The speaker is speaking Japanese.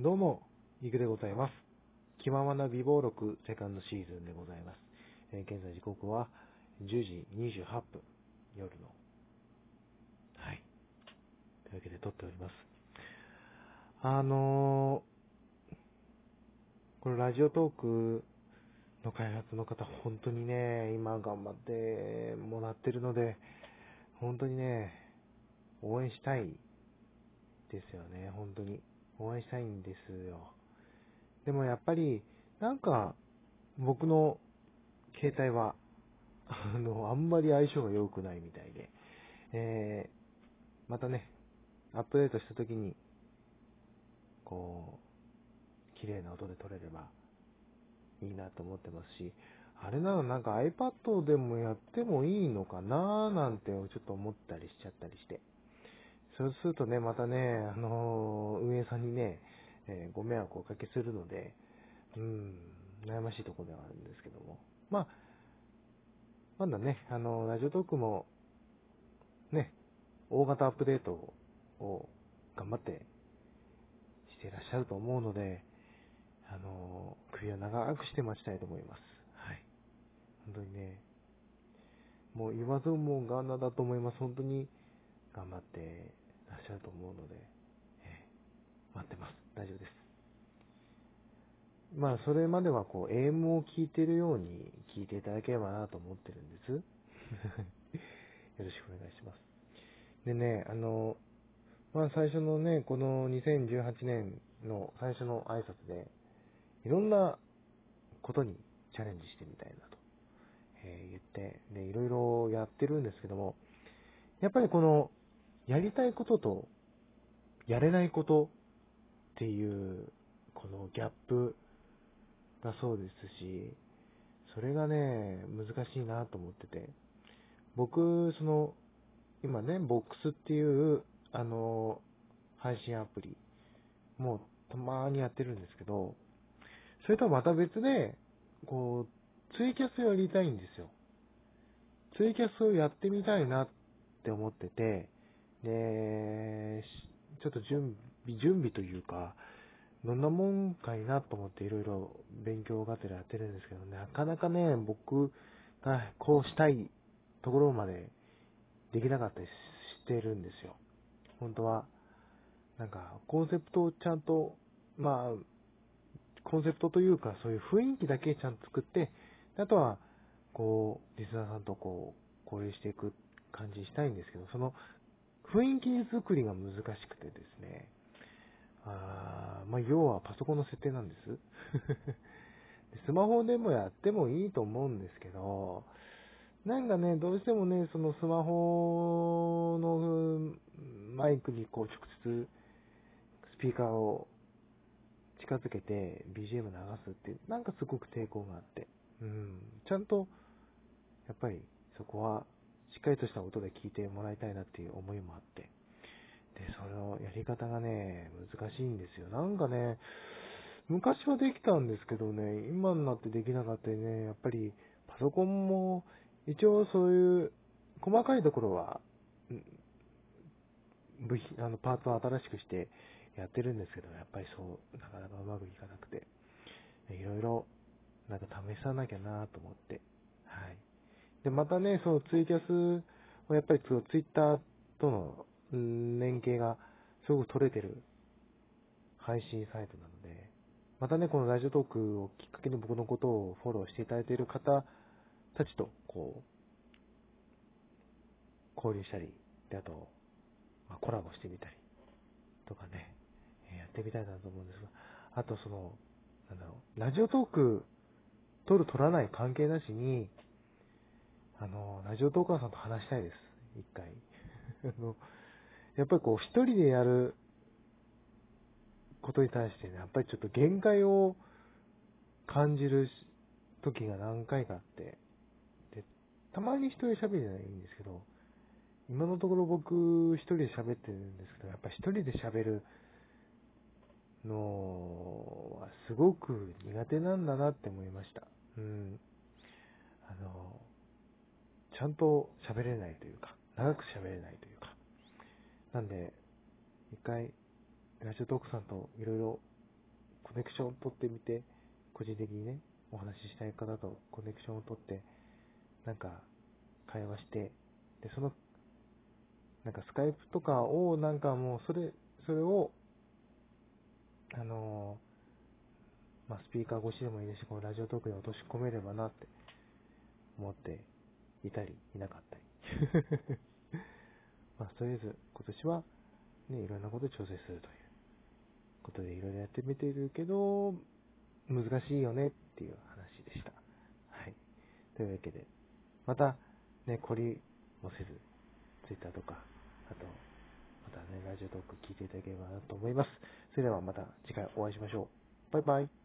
どうも、いくでございます。気ままな美貌録セカンドシーズンでございます。えー現在時刻は10時28分、夜の。はい。というわけで撮っております。あのー、これラジオトークの開発の方、本当にね、今頑張ってもらってるので、本当にね、応援したいですよね、本当に。応援したいんですよ。でもやっぱり、なんか、僕の携帯は、あの、あんまり相性が良くないみたいで、えー、またね、アップデートした時に、こう、綺麗な音で撮れればいいなと思ってますし、あれなのなんか iPad でもやってもいいのかななんてちょっと思ったりしちゃったりして。そうするとね、またね、あの運営さんにね、えーご迷惑をおかけするので、うん、悩ましいところではあるんですけども。まあ、まだね、あの、ラジオトークも、ね、大型アップデートを頑張ってしていらっしゃると思うので、あの、首を長くして待ちたいと思います。はい。本当にね、もう言わずもがなだと思います。本当に頑張ってゃると思うので、えー待ってます。大丈夫です。まあ、それまではこう、AM を聞いてるように聞いていただければなと思ってるんです。よろしくお願いします。でね、あの、まあ最初のね、この2018年の最初の挨拶で、いろんなことにチャレンジしてみたいなと、えー言って、で、いろいろやってるんですけども、やっぱりこの、やりたいことと、やれないことっていう、このギャップだそうですし、それがね、難しいなと思ってて、僕、その、今ね、ボックスっていう、あの、配信アプリ、もうたまにやってるんですけど、それとはまた別で、こう、ツイキャスをやりたいんですよ。ツイキャスをやってみたいなって思ってて、で、ちょっと準備、準備というか、どんなもんかいなと思っていろいろ勉強がてらやってるんですけど、なかなかね、僕がこうしたいところまでできなかったりしてるんですよ。本当は、なんか、コンセプトをちゃんと、まあ、コンセプトというか、そういう雰囲気だけちゃんと作って、あとは、こう、リスナーさんとこう、交流していく感じにしたいんですけど、その雰囲気作りが難しくてですね、あーまあ、要はパソコンの設定なんです。スマホでもやってもいいと思うんですけど、なんかね、どうしてもね、そのスマホのマイクにこう直接スピーカーを近づけて BGM 流すって、なんかすごく抵抗があって、うん、ちゃんと、やっぱりそこはしっかりとした音で聞いてもらいたいなっていう思いもあって、で、そのやり方がね、難しいんですよ。なんかね、昔はできたんですけどね、今になってできなかったりね、やっぱりパソコンも一応そういう細かいところは、部品、あの、パーツを新しくしてやってるんですけど、やっぱりそう、なかなかうまくいかなくて、いろいろ、なんか試さなきゃなと思って、で、またね、そのツイキャスはやっぱりそのツイッターとの連携がすごく取れてる配信サイトなので、またね、このラジオトークをきっかけに僕のことをフォローしていただいている方たちと、こう、交流したり、で、あと、まあ、コラボしてみたり、とかね、えーやってみたいなと思うんですが、あとその、なんだろう、ラジオトーク、撮る撮らない関係なしに、あの、ラジオトーカーさんと話したいです。一回。あの、やっぱりこう、一人でやることに対してね、やっぱりちょっと限界を感じる時が何回かあって、で、たまに一人喋りならいいんですけど、今のところ僕一人で喋ってるんですけど、やっぱ一人で喋るのはすごく苦手なんだなって思いました。うん。あの、ちゃんと喋れないというか、長く喋れないというか。なんで、一回、ラジオトークさんといろいろコネクションを取ってみて、個人的にね、お話ししたい方とコネクションを取って、なんか、会話して、で、その、なんかスカイプとかを、なんかもう、それ、それを、あのまあ、スピーカー越しでもいいですし、このラジオトークに落とし込めればなって思っていたり、いなかったり。まあ、とりあえず、今年は、ね、いろんなこと調整するということでいろいろやってみてるけど、難しいよねっていう話でした。はい。というわけで、また、ね、懲りもせず、Twitter とか、あと、またね、ラジオトーク聞いていただければなと思います。それではまた次回お会いしましょう。バイバイ。